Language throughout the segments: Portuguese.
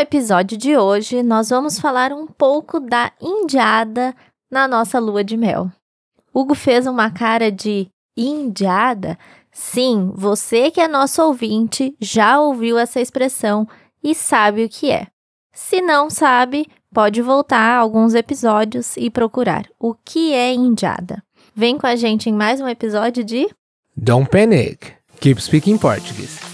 episódio de hoje, nós vamos falar um pouco da indiada na nossa lua de mel. Hugo fez uma cara de indiada? Sim, você que é nosso ouvinte já ouviu essa expressão e sabe o que é. Se não sabe, pode voltar a alguns episódios e procurar o que é indiada. Vem com a gente em mais um episódio de Don't Panic! Keep speaking Portuguese.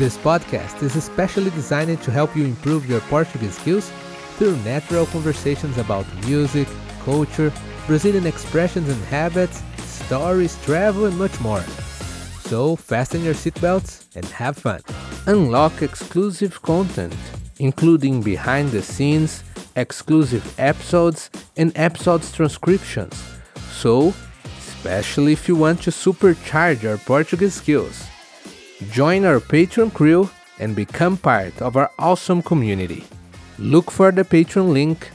This podcast is especially designed to help you improve your Portuguese skills through natural conversations about music, culture, Brazilian expressions and habits, stories, travel, and much more. So fasten your seatbelts and have fun. Unlock exclusive content, including behind the scenes, exclusive episodes, and episodes transcriptions. So, especially if you want to supercharge your Portuguese skills. Join our Patreon crew and become part of our awesome community. Look for the Patreon link,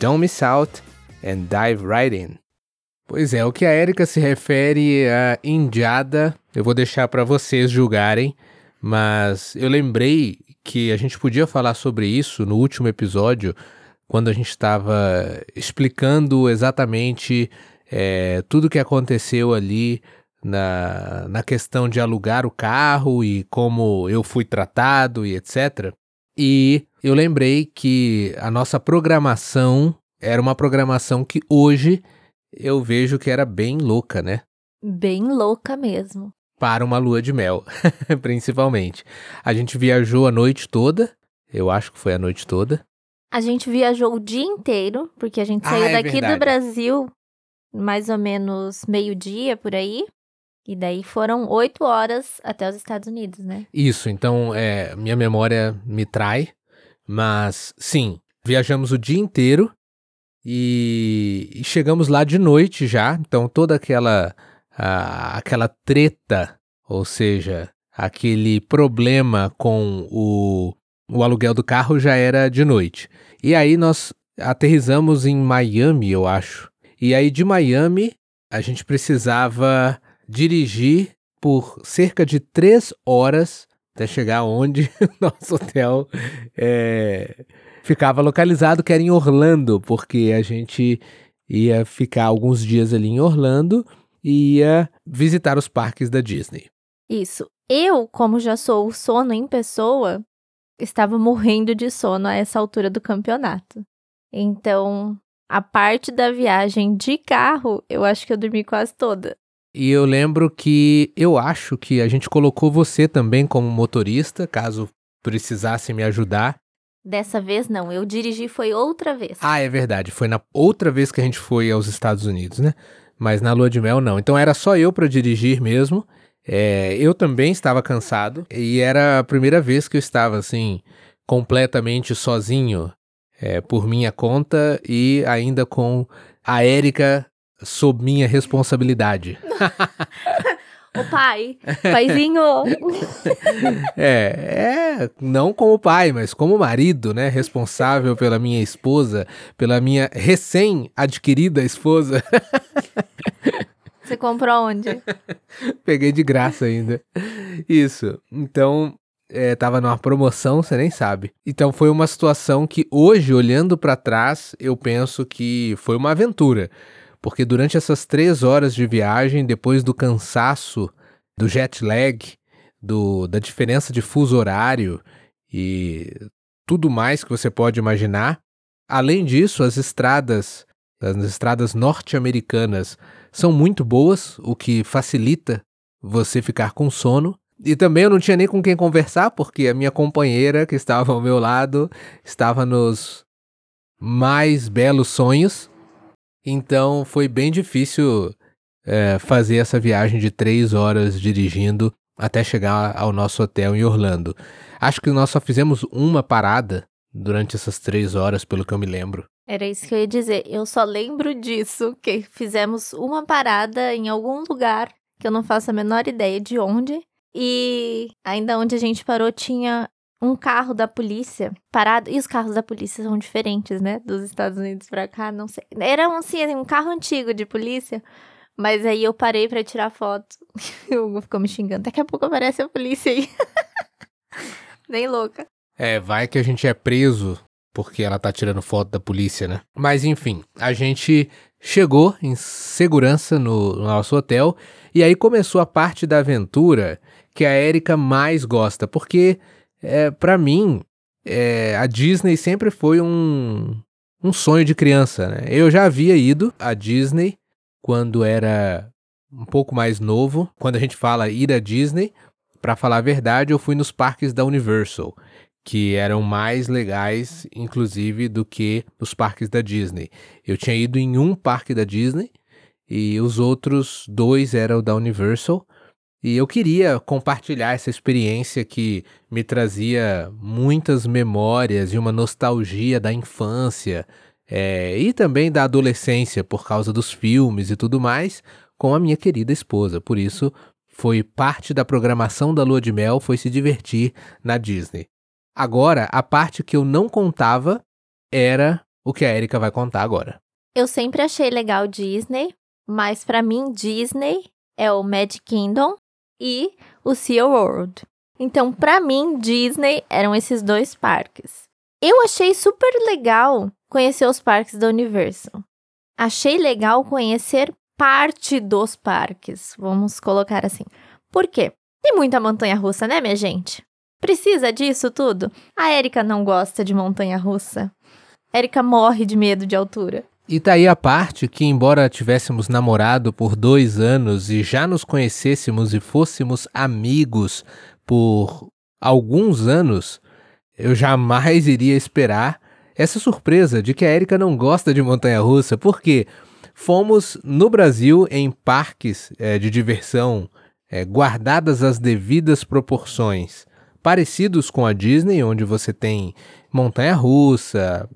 don't miss out, and dive right in. Pois é, o que a Erika se refere a indiada, eu vou deixar para vocês julgarem, mas eu lembrei que a gente podia falar sobre isso no último episódio, quando a gente estava explicando exatamente é, tudo o que aconteceu ali na, na questão de alugar o carro e como eu fui tratado e etc. E eu lembrei que a nossa programação era uma programação que hoje eu vejo que era bem louca, né? Bem louca mesmo. Para uma lua de mel, principalmente. A gente viajou a noite toda, eu acho que foi a noite toda. A gente viajou o dia inteiro, porque a gente saiu Ah, é daqui verdade. do Brasil mais ou menos meio-dia por aí. E daí foram oito horas até os Estados Unidos, né? Isso, então é, minha memória me trai, mas sim, viajamos o dia inteiro e, e chegamos lá de noite já, então toda aquela a- aquela treta, ou seja, aquele problema com o, o aluguel do carro já era de noite. E aí nós aterrizamos em Miami, eu acho. E aí de Miami a gente precisava dirigir por cerca de três horas até chegar onde nosso hotel é, ficava localizado, que era em Orlando, porque a gente ia ficar alguns dias ali em Orlando e ia visitar os parques da Disney. Isso. Eu, como já sou o sono em pessoa, estava morrendo de sono a essa altura do campeonato. Então, a parte da viagem de carro, eu acho que eu dormi quase toda. E eu lembro que eu acho que a gente colocou você também como motorista, caso precisasse me ajudar. Dessa vez não, eu dirigi foi outra vez. Ah, é verdade. Foi na outra vez que a gente foi aos Estados Unidos, né? Mas na lua de mel não. Então era só eu para dirigir mesmo. É, eu também estava cansado e era a primeira vez que eu estava assim completamente sozinho é, por minha conta e ainda com a Érica sob minha responsabilidade. Ô pai, paizinho. É, é, não como pai, mas como marido, né? Responsável pela minha esposa, pela minha recém-adquirida esposa. Você comprou onde? Peguei de graça ainda. Isso. Então, é, tava numa promoção, você nem sabe. Então foi uma situação que hoje, olhando pra trás, eu penso que foi uma aventura. Porque durante essas três horas de viagem, depois do cansaço, do jet lag, do, da diferença de fuso horário e tudo mais que você pode imaginar, além disso, as estradas, as estradas norte-americanas são muito boas, o que facilita você ficar com sono. E também eu não tinha nem com quem conversar, porque a minha companheira que estava ao meu lado estava nos mais belos sonhos. Então foi bem difícil é, fazer essa viagem de três horas dirigindo até chegar ao nosso hotel em Orlando. Acho que nós só fizemos uma parada durante essas três horas, pelo que eu me lembro. Era isso que eu ia dizer. Eu só lembro disso, que fizemos uma parada em algum lugar que eu não faço a menor ideia de onde. E ainda onde a gente parou tinha um carro da polícia parado. E os carros da polícia são diferentes, né? Dos Estados Unidos pra cá, não sei. Era um, assim, um carro antigo de polícia. Mas aí eu parei pra tirar foto. O Hugo ficou me xingando. Daqui a pouco aparece a polícia aí. Nem louca. É, vai que a gente é preso porque ela tá tirando foto da polícia, né? Mas enfim, a gente chegou em segurança no, no nosso hotel e aí começou a parte da aventura que a Erika mais gosta, porque é, para mim é, a Disney sempre foi um, um sonho de criança, né? Eu já havia ido à Disney quando era um pouco mais novo. Quando a gente fala ir à Disney, para falar a verdade, eu fui nos parques da Universal que eram mais legais, inclusive, do que os parques da Disney. Eu tinha ido em um parque da Disney e os outros dois eram da Universal. E eu queria compartilhar essa experiência que me trazia muitas memórias e uma nostalgia da infância é, e também da adolescência por causa dos filmes e tudo mais com a minha querida esposa. Por isso, foi parte da programação da lua de mel foi se divertir na Disney. Agora, a parte que eu não contava era o que a Erika vai contar agora. Eu sempre achei legal Disney, mas para mim Disney é o Magic Kingdom e o Sea World. Então, para mim, Disney eram esses dois parques. Eu achei super legal conhecer os parques da Universal. Achei legal conhecer parte dos parques, vamos colocar assim. Por quê? Tem muita montanha russa, né, minha gente? Precisa disso tudo? A Erika não gosta de montanha russa. Erika morre de medo de altura. E tá aí a parte que, embora tivéssemos namorado por dois anos e já nos conhecêssemos e fôssemos amigos por alguns anos, eu jamais iria esperar essa surpresa de que a Erika não gosta de montanha russa, porque fomos no Brasil em parques é, de diversão é, guardadas as devidas proporções parecidos com a Disney, onde você tem montanha-russa,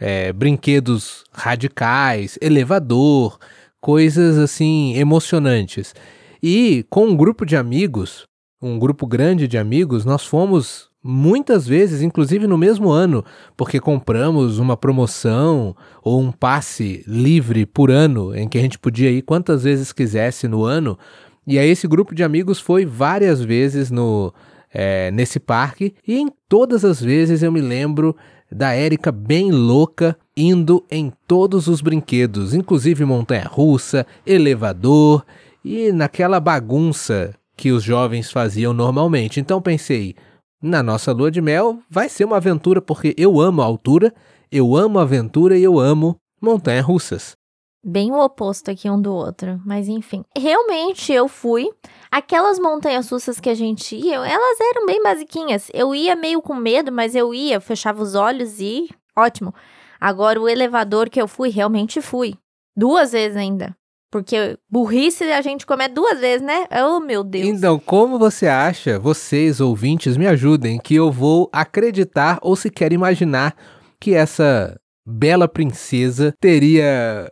é, brinquedos radicais, elevador, coisas assim emocionantes. E com um grupo de amigos, um grupo grande de amigos, nós fomos muitas vezes, inclusive no mesmo ano, porque compramos uma promoção ou um passe livre por ano, em que a gente podia ir quantas vezes quisesse no ano. E aí esse grupo de amigos foi várias vezes no, é, nesse parque e em todas as vezes eu me lembro da Érica bem louca indo em todos os brinquedos, inclusive montanha-russa, elevador e naquela bagunça que os jovens faziam normalmente. Então pensei, na nossa lua de mel vai ser uma aventura porque eu amo a altura, eu amo aventura e eu amo montanha-russas. Bem o oposto aqui um do outro, mas enfim. Realmente eu fui Aquelas montanhas russas que a gente ia, elas eram bem basiquinhas. Eu ia meio com medo, mas eu ia, fechava os olhos e ótimo. Agora o elevador que eu fui, realmente fui. Duas vezes ainda. Porque burrice a gente comete duas vezes, né? Oh, meu Deus. Então, como você acha, vocês ouvintes, me ajudem, que eu vou acreditar ou sequer imaginar que essa bela princesa teria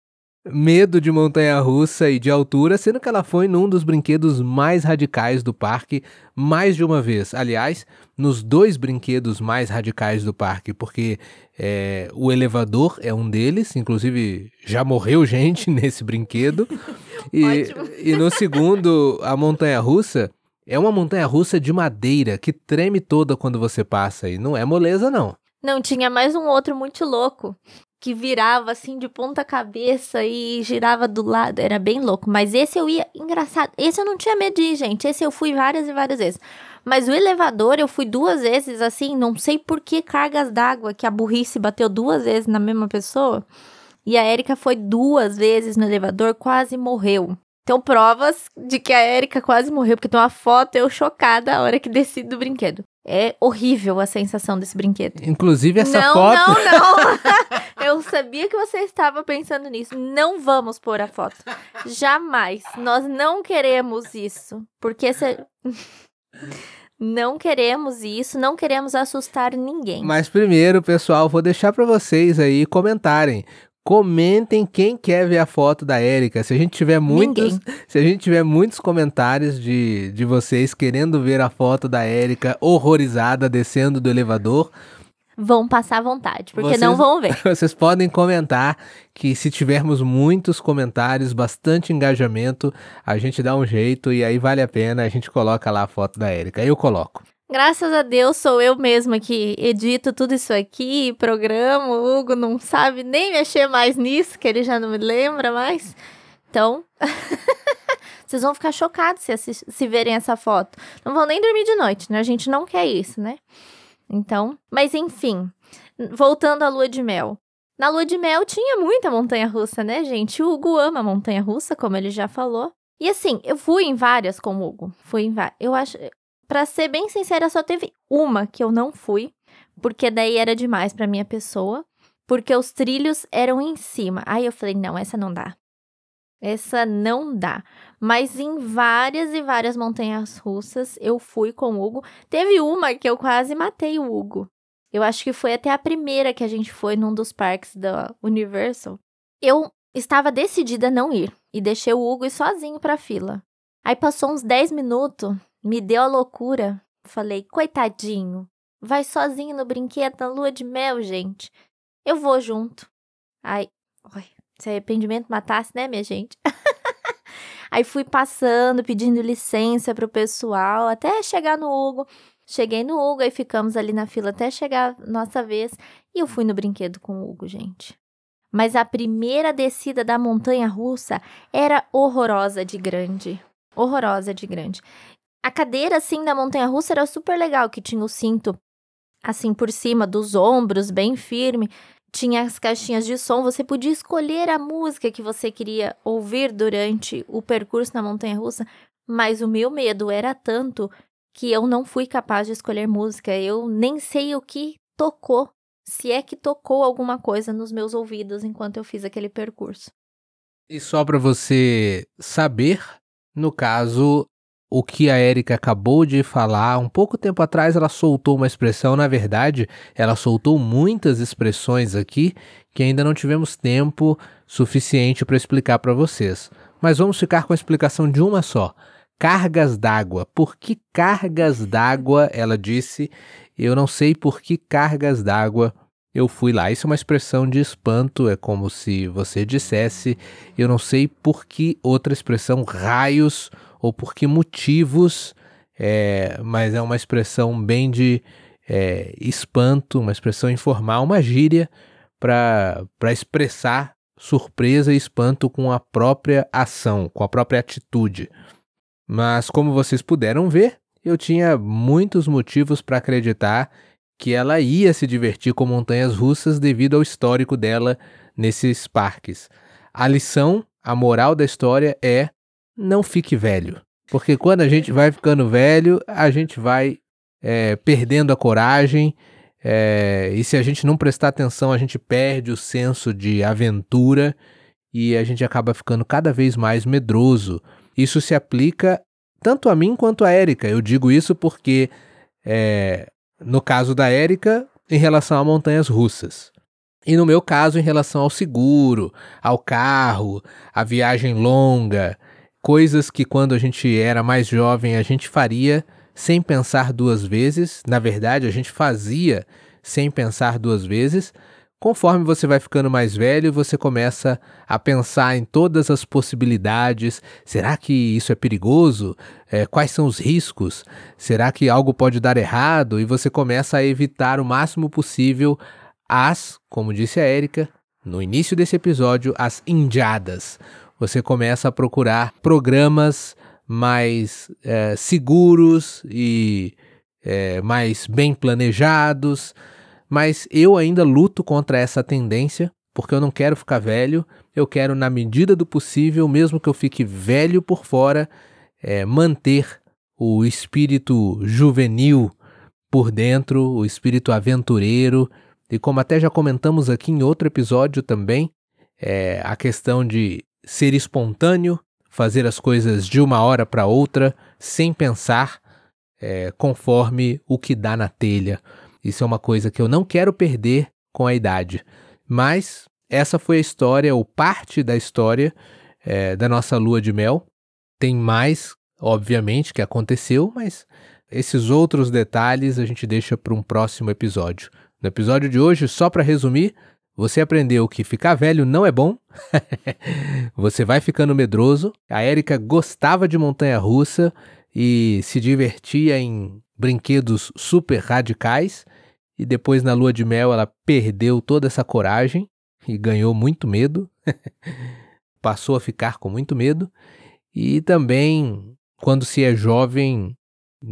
medo de montanha-russa e de altura, sendo que ela foi num dos brinquedos mais radicais do parque mais de uma vez. Aliás, nos dois brinquedos mais radicais do parque, porque é, o elevador é um deles, inclusive já morreu gente nesse brinquedo. e, e no segundo, a montanha-russa. É uma montanha-russa de madeira que treme toda quando você passa e não é moleza, não. Não, tinha mais um outro muito louco que virava assim de ponta cabeça e girava do lado. Era bem louco. Mas esse eu ia. Engraçado. Esse eu não tinha medo de ir, gente. Esse eu fui várias e várias vezes. Mas o elevador eu fui duas vezes, assim, não sei por que cargas d'água que a burrice bateu duas vezes na mesma pessoa. E a Érica foi duas vezes no elevador, quase morreu. Então, provas de que a Érica quase morreu, porque tem uma foto eu chocada a hora que desci do brinquedo. É horrível a sensação desse brinquedo. Inclusive essa não, foto. Não, não, Eu sabia que você estava pensando nisso. Não vamos pôr a foto. Jamais. Nós não queremos isso. Porque se... Não queremos isso, não queremos assustar ninguém. Mas primeiro, pessoal, vou deixar para vocês aí comentarem Comentem quem quer ver a foto da Érica. Se a gente tiver muitos, Ninguém. se a gente tiver muitos comentários de, de vocês querendo ver a foto da Érica horrorizada descendo do elevador, vão passar vontade, porque vocês, não vão ver. Vocês podem comentar que se tivermos muitos comentários, bastante engajamento, a gente dá um jeito e aí vale a pena, a gente coloca lá a foto da Érica. Eu coloco. Graças a Deus sou eu mesma que edito tudo isso aqui, programo. O Hugo não sabe nem mexer mais nisso, que ele já não me lembra mais. Então, vocês vão ficar chocados se, se verem essa foto. Não vão nem dormir de noite, né? A gente não quer isso, né? Então, mas enfim, voltando à lua de mel. Na lua de mel tinha muita montanha russa, né, gente? O Hugo ama montanha russa, como ele já falou. E assim, eu fui em várias com o Hugo. Fui em várias. Eu acho. Pra ser bem sincera, só teve uma que eu não fui, porque daí era demais pra minha pessoa, porque os trilhos eram em cima. Aí eu falei, não, essa não dá. Essa não dá. Mas em várias e várias montanhas russas eu fui com o Hugo. Teve uma que eu quase matei o Hugo. Eu acho que foi até a primeira que a gente foi num dos parques da Universal. Eu estava decidida a não ir e deixei o Hugo ir sozinho para a fila. Aí passou uns 10 minutos, me deu a loucura. Falei, coitadinho, vai sozinho no brinquedo na lua de mel, gente. Eu vou junto. Ai, oi, se arrependimento matasse, né, minha gente? Aí fui passando, pedindo licença pro pessoal, até chegar no Hugo. Cheguei no Hugo e ficamos ali na fila até chegar nossa vez. E eu fui no brinquedo com o Hugo, gente. Mas a primeira descida da montanha russa era horrorosa de grande. Horrorosa de grande. A cadeira, assim, da montanha-russa era super legal, que tinha o cinto, assim, por cima dos ombros, bem firme. Tinha as caixinhas de som, você podia escolher a música que você queria ouvir durante o percurso na montanha-russa, mas o meu medo era tanto que eu não fui capaz de escolher música. Eu nem sei o que tocou, se é que tocou alguma coisa nos meus ouvidos enquanto eu fiz aquele percurso. E só para você saber, no caso, o que a Erika acabou de falar, um pouco tempo atrás ela soltou uma expressão, na verdade, ela soltou muitas expressões aqui que ainda não tivemos tempo suficiente para explicar para vocês. Mas vamos ficar com a explicação de uma só. Cargas d'água. Por que cargas d'água? Ela disse. Eu não sei por que cargas d'água eu fui lá. Isso é uma expressão de espanto, é como se você dissesse, eu não sei por que outra expressão, raios ou por que motivos, é, mas é uma expressão bem de é, espanto, uma expressão informal, uma gíria para expressar surpresa e espanto com a própria ação, com a própria atitude. Mas como vocês puderam ver, eu tinha muitos motivos para acreditar que ela ia se divertir com montanhas russas devido ao histórico dela nesses parques. A lição, a moral da história é não fique velho. Porque quando a gente vai ficando velho, a gente vai é, perdendo a coragem. É, e se a gente não prestar atenção, a gente perde o senso de aventura e a gente acaba ficando cada vez mais medroso. Isso se aplica tanto a mim quanto a Érica. Eu digo isso porque, é, no caso da Érica, em relação a montanhas russas. E no meu caso, em relação ao seguro, ao carro, a viagem longa, coisas que quando a gente era mais jovem a gente faria sem pensar duas vezes. Na verdade, a gente fazia sem pensar duas vezes. Conforme você vai ficando mais velho, você começa a pensar em todas as possibilidades. Será que isso é perigoso? É, quais são os riscos? Será que algo pode dar errado? E você começa a evitar o máximo possível as, como disse a Érica no início desse episódio, as indiadas você começa a procurar programas mais é, seguros e é, mais bem planejados. Mas eu ainda luto contra essa tendência, porque eu não quero ficar velho. Eu quero, na medida do possível, mesmo que eu fique velho por fora, é, manter o espírito juvenil por dentro, o espírito aventureiro. E como até já comentamos aqui em outro episódio também, é, a questão de ser espontâneo, fazer as coisas de uma hora para outra, sem pensar, é, conforme o que dá na telha. Isso é uma coisa que eu não quero perder com a idade. Mas essa foi a história, ou parte da história é, da nossa lua de mel. Tem mais, obviamente, que aconteceu, mas esses outros detalhes a gente deixa para um próximo episódio. No episódio de hoje, só para resumir, você aprendeu que ficar velho não é bom. você vai ficando medroso. A Érica gostava de montanha russa. e se divertia em brinquedos super radicais. E depois, na lua de mel, ela perdeu toda essa coragem e ganhou muito medo. Passou a ficar com muito medo. E também, quando se é jovem,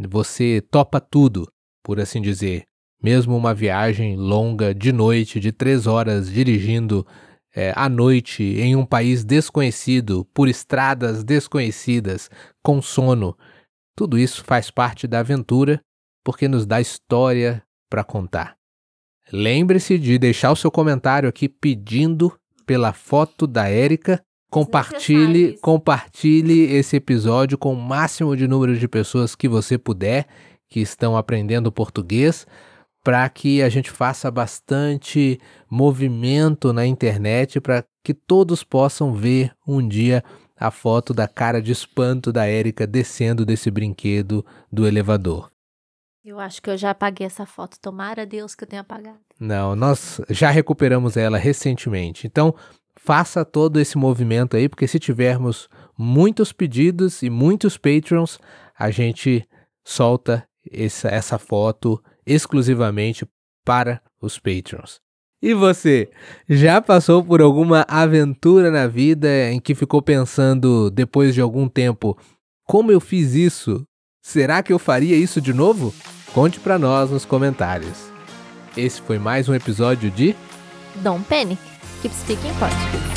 você topa tudo, por assim dizer. Mesmo uma viagem longa de noite, de três horas dirigindo é, à noite em um país desconhecido, por estradas desconhecidas, com sono. Tudo isso faz parte da aventura porque nos dá história para contar. Lembre-se de deixar o seu comentário aqui pedindo pela foto da Érica. Compartilhe, compartilhe esse episódio com o máximo de número de pessoas que você puder que estão aprendendo português para que a gente faça bastante movimento na internet para que todos possam ver um dia a foto da cara de espanto da Érica descendo desse brinquedo do elevador. Eu acho que eu já apaguei essa foto. Tomara Deus que eu tenha apagado. Não, nós já recuperamos ela recentemente. Então, faça todo esse movimento aí, porque se tivermos muitos pedidos e muitos patrons, a gente solta essa, essa foto exclusivamente para os patrons. E você, já passou por alguma aventura na vida em que ficou pensando depois de algum tempo, como eu fiz isso? Será que eu faria isso de novo? Conte para nós nos comentários. Esse foi mais um episódio de Don't Panic, Keep Speaking Portuguese.